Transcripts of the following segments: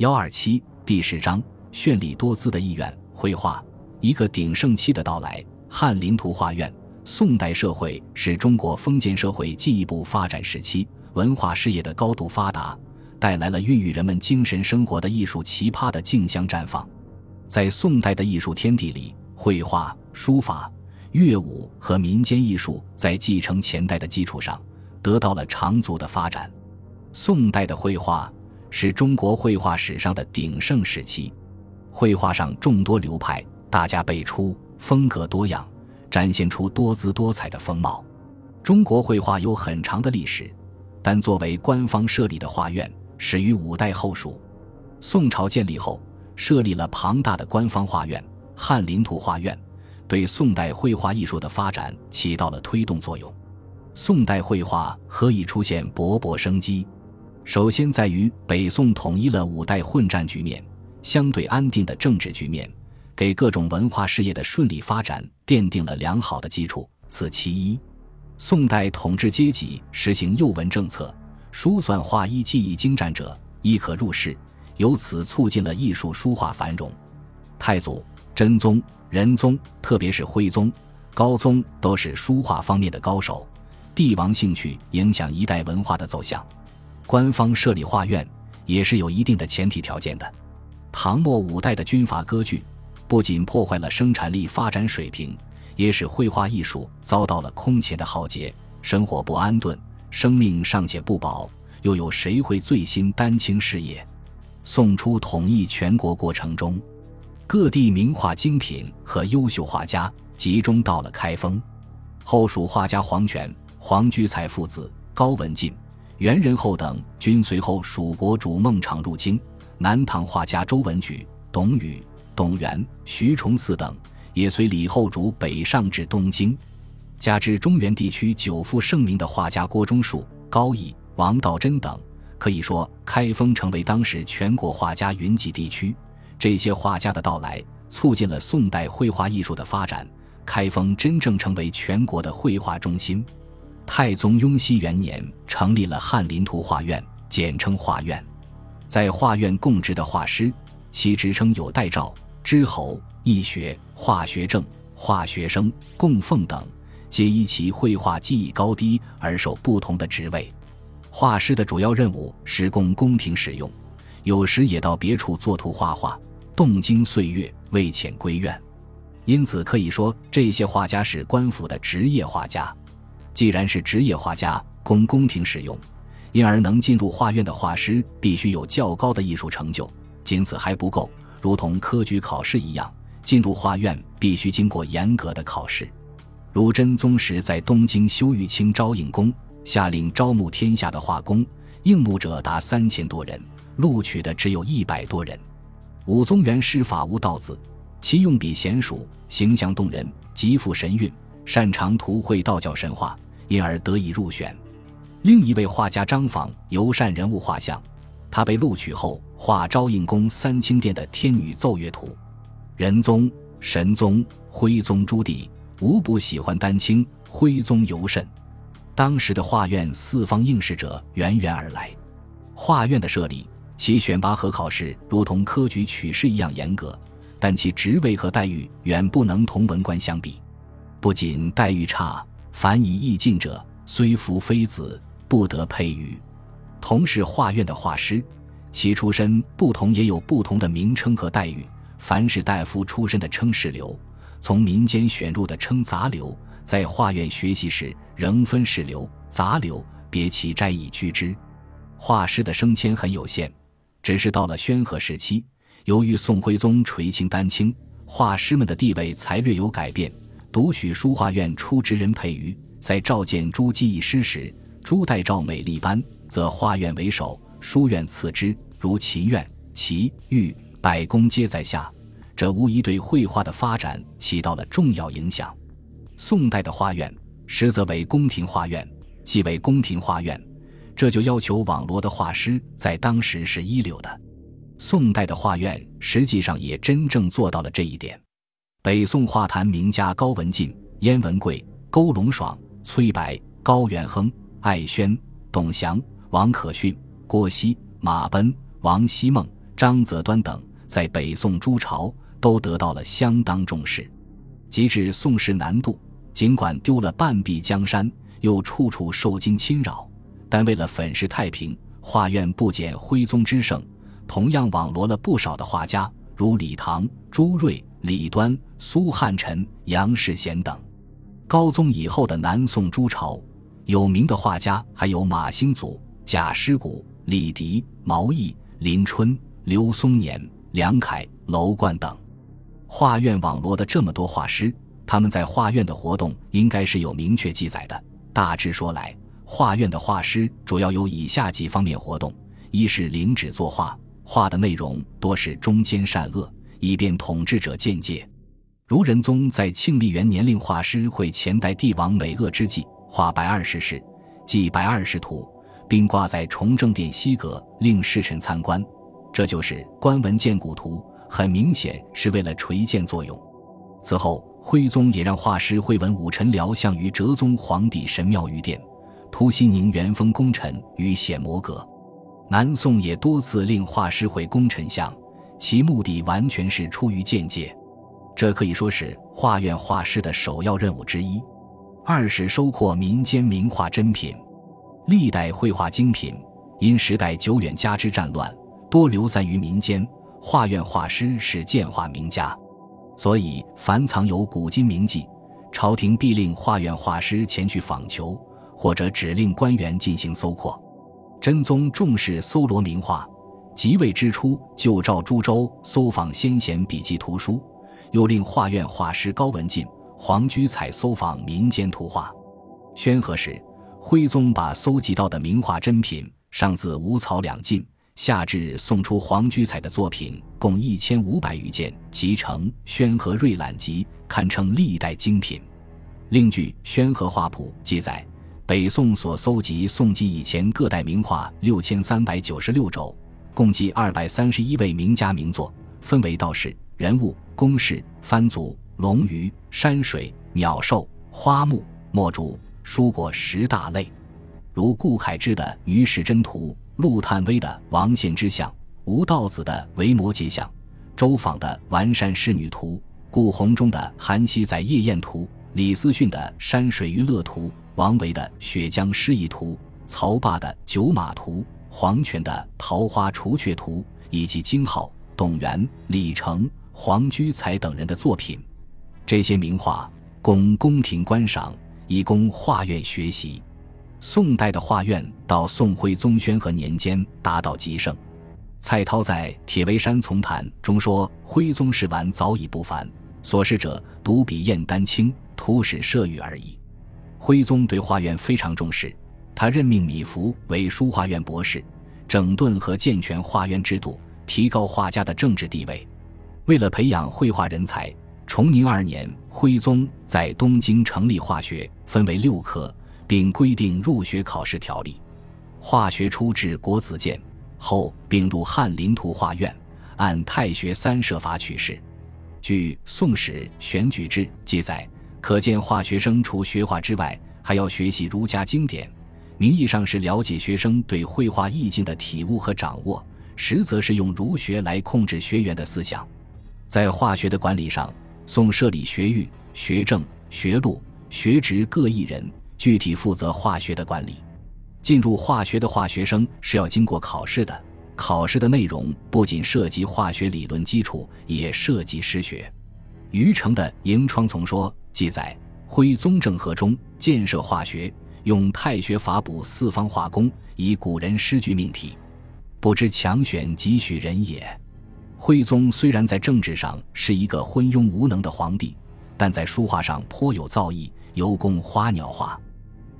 幺二七第十章绚丽多姿的意愿绘画，一个鼎盛期的到来。翰林图画院，宋代社会是中国封建社会进一步发展时期，文化事业的高度发达，带来了孕育人们精神生活的艺术奇葩的竞相绽放。在宋代的艺术天地里，绘画、书法、乐舞和民间艺术在继承前代的基础上，得到了长足的发展。宋代的绘画是中国绘画史上的鼎盛时期，绘画上众多流派，大家辈出。风格多样，展现出多姿多彩的风貌。中国绘画有很长的历史，但作为官方设立的画院，始于五代后蜀。宋朝建立后，设立了庞大的官方画院——翰林图画院，对宋代绘画艺术的发展起到了推动作用。宋代绘画何以出现勃勃生机？首先在于北宋统一了五代混战局面，相对安定的政治局面。给各种文化事业的顺利发展奠定了良好的基础。此其一。宋代统治阶级实行幼文政策，书算画艺技艺精湛者亦可入仕，由此促进了艺术书画繁荣。太祖、真宗、仁宗，特别是徽宗、高宗，都是书画方面的高手。帝王兴趣影响一代文化的走向。官方设立画院也是有一定的前提条件的。唐末五代的军阀割据。不仅破坏了生产力发展水平，也使绘画艺术遭到了空前的浩劫，生活不安顿，生命尚且不保，又有谁会醉心丹青事业？宋初统一全国过程中，各地名画精品和优秀画家集中到了开封。后蜀画家黄权、黄居才父子、高文进、袁仁厚等均随后蜀国主孟昶入京。南唐画家周文举、董宇。董源、徐崇嗣等也随李后主北上至东京，加之中原地区久负盛名的画家郭忠恕、高义、王道真等，可以说开封成为当时全国画家云集地区。这些画家的到来，促进了宋代绘画艺术的发展，开封真正成为全国的绘画中心。太宗雍熙元年，成立了翰林图画院，简称画院。在画院供职的画师，其职称有代诏。知侯、易学、化学正、化学生、供奉等，皆依其绘画技艺高低而受不同的职位。画师的主要任务是供宫廷使用，有时也到别处作图画画，动经岁月未遣归院。因此可以说，这些画家是官府的职业画家。既然是职业画家，供宫廷使用，因而能进入画院的画师必须有较高的艺术成就。仅此还不够。如同科举考试一样，进入画院必须经过严格的考试。如真宗时在东京修玉清招应宫，下令招募天下的画工，应募者达三千多人，录取的只有一百多人。武宗元师法无道子，其用笔娴熟，形象动人，极富神韵，擅长图绘道教神话，因而得以入选。另一位画家张访尤善人物画像。他被录取后，画昭应宫三清殿的天女奏乐图。仁宗、神宗、徽宗朱棣无不喜欢丹青，徽宗尤甚。当时的画院四方应试者源源而来。画院的设立，其选拔和考试如同科举取士一样严格，但其职位和待遇远不能同文官相比。不仅待遇差，凡以艺进者，虽服妃子，不得配于。同是画院的画师，其出身不同，也有不同的名称和待遇。凡是大夫出身的称士流，从民间选入的称杂流，在画院学习时仍分士流、杂流，别其斋以居之。画师的升迁很有限，只是到了宣和时期，由于宋徽宗垂青丹青，画师们的地位才略有改变。独许书画院出职人佩瑜，在召见诸技艺师时。朱代诏美丽班，则画院为首，书院次之，如琴院、齐、玉、百工皆在下。这无疑对绘画的发展起到了重要影响。宋代的画院实则为宫廷画院，即为宫廷画院，这就要求网罗的画师在当时是一流的。宋代的画院实际上也真正做到了这一点。北宋画坛名家高文进、燕文贵、勾龙爽、崔白、高元亨。艾轩、董祥、王可逊、郭熙、马奔、王希孟、张择端等，在北宋诸朝都得到了相当重视。及至宋室南渡，尽管丢了半壁江山，又处处受金侵扰，但为了粉饰太平，画院不减徽宗之盛，同样网罗了不少的画家，如李唐、朱瑞、李端、苏汉臣、杨世贤等。高宗以后的南宋诸朝，有名的画家还有马兴祖、贾师古、李迪、毛毅、林春、刘松年、梁楷、楼观等。画院网罗的这么多画师，他们在画院的活动应该是有明确记载的。大致说来，画院的画师主要有以下几方面活动：一是领旨作画，画的内容多是忠奸善恶，以便统治者见解。如仁宗在庆历元年令画师会前代帝王美恶之际，画白二十事，记白二十图，并挂在崇政殿西阁，令侍臣参观。这就是观文见古图。很明显是为了垂鉴作用。此后，徽宗也让画师绘文武臣僚相于哲宗皇帝神庙御殿，突西宁元丰功臣于显摩阁。南宋也多次令画师绘功臣像，其目的完全是出于见解。这可以说是画院画师的首要任务之一。二是收获民间名画珍品。历代绘画精品因时代久远加之战乱，多流散于民间。画院画师是鉴画名家，所以凡藏有古今名迹，朝廷必令画院画师前去访求，或者指令官员进行搜括。真宗重视搜罗名画，即位之初就召诸州搜访先贤笔记图书，又令画院画师高文进、黄居彩搜访民间图画。宣和时，徽宗把搜集到的名画珍品上自五草两晋。下至送出黄居彩的作品共一千五百余件，集成《宣和瑞览集》，堪称历代精品。另据《宣和画谱》记载，北宋所搜集宋籍以前各代名画六千三百九十六轴，共计二百三十一位名家名作，分为道士、人物、宫事、番族、龙鱼、山水、鸟兽、花木、墨竹、蔬果十大类，如顾恺之的《于氏真图》。陆探微的《王献之像》，吴道子的《维摩诘像》，周昉的《完山仕女图》，顾闳中的《韩熙载夜宴图》，李思训的《山水娱乐图》，王维的《雪江诗意图》，曹霸的《九马图》，黄泉的《桃花除却图》，以及金浩、董源、李成、黄居才等人的作品。这些名画供宫廷观赏，以供画院学习。宋代的画院到宋徽宗宣和年间达到极盛。蔡涛在《铁围山丛谈》中说：“徽宗仕玩早已不凡，所事者独比燕丹青，图史设御而已。”徽宗对画院非常重视，他任命米芾为书画院博士，整顿和健全画院制度，提高画家的政治地位。为了培养绘画人才，崇宁二年，徽宗在东京成立画学，分为六科。并规定入学考试条例，化学初至国子监，后并入翰林图画院，按太学三设法取士。据《宋史选举志》记载，可见化学生除学画之外，还要学习儒家经典，名义上是了解学生对绘画意境的体悟和掌握，实则是用儒学来控制学员的思想。在化学的管理上，宋设立学狱、学政、学录、学职各一人。具体负责化学的管理，进入化学的化学生是要经过考试的。考试的内容不仅涉及化学理论基础，也涉及诗学。余承的《迎窗丛说》记载，徽宗政和中建设化学，用太学法补四方化工，以古人诗句命题，不知强选几许人也。徽宗虽然在政治上是一个昏庸无能的皇帝，但在书画上颇有造诣，尤工花鸟画。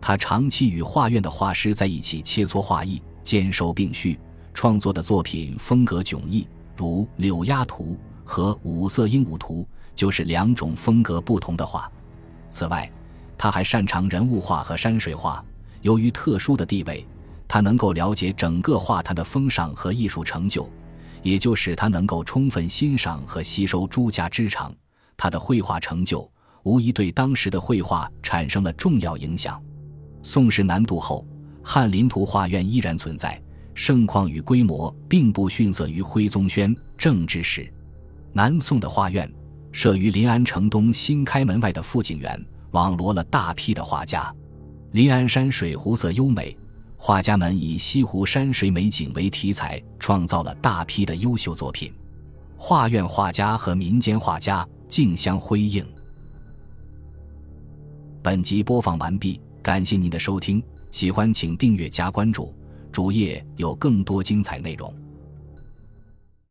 他长期与画院的画师在一起切磋画艺，兼收并蓄，创作的作品风格迥异，如《柳鸦图》和《五色鹦鹉图》就是两种风格不同的画。此外，他还擅长人物画和山水画。由于特殊的地位，他能够了解整个画坛的风尚和艺术成就，也就使他能够充分欣赏和吸收诸家之长。他的绘画成就无疑对当时的绘画产生了重要影响。宋室南渡后，翰林图画院依然存在，盛况与规模并不逊色于徽宗宣政之时。南宋的画院设于临安城东新开门外的富景园，网罗了大批的画家。临安山水湖色优美，画家们以西湖山水美景为题材，创造了大批的优秀作品。画院画家和民间画家竞相辉映。本集播放完毕，感谢您的收听，喜欢请订阅加关注，主页有更多精彩内容。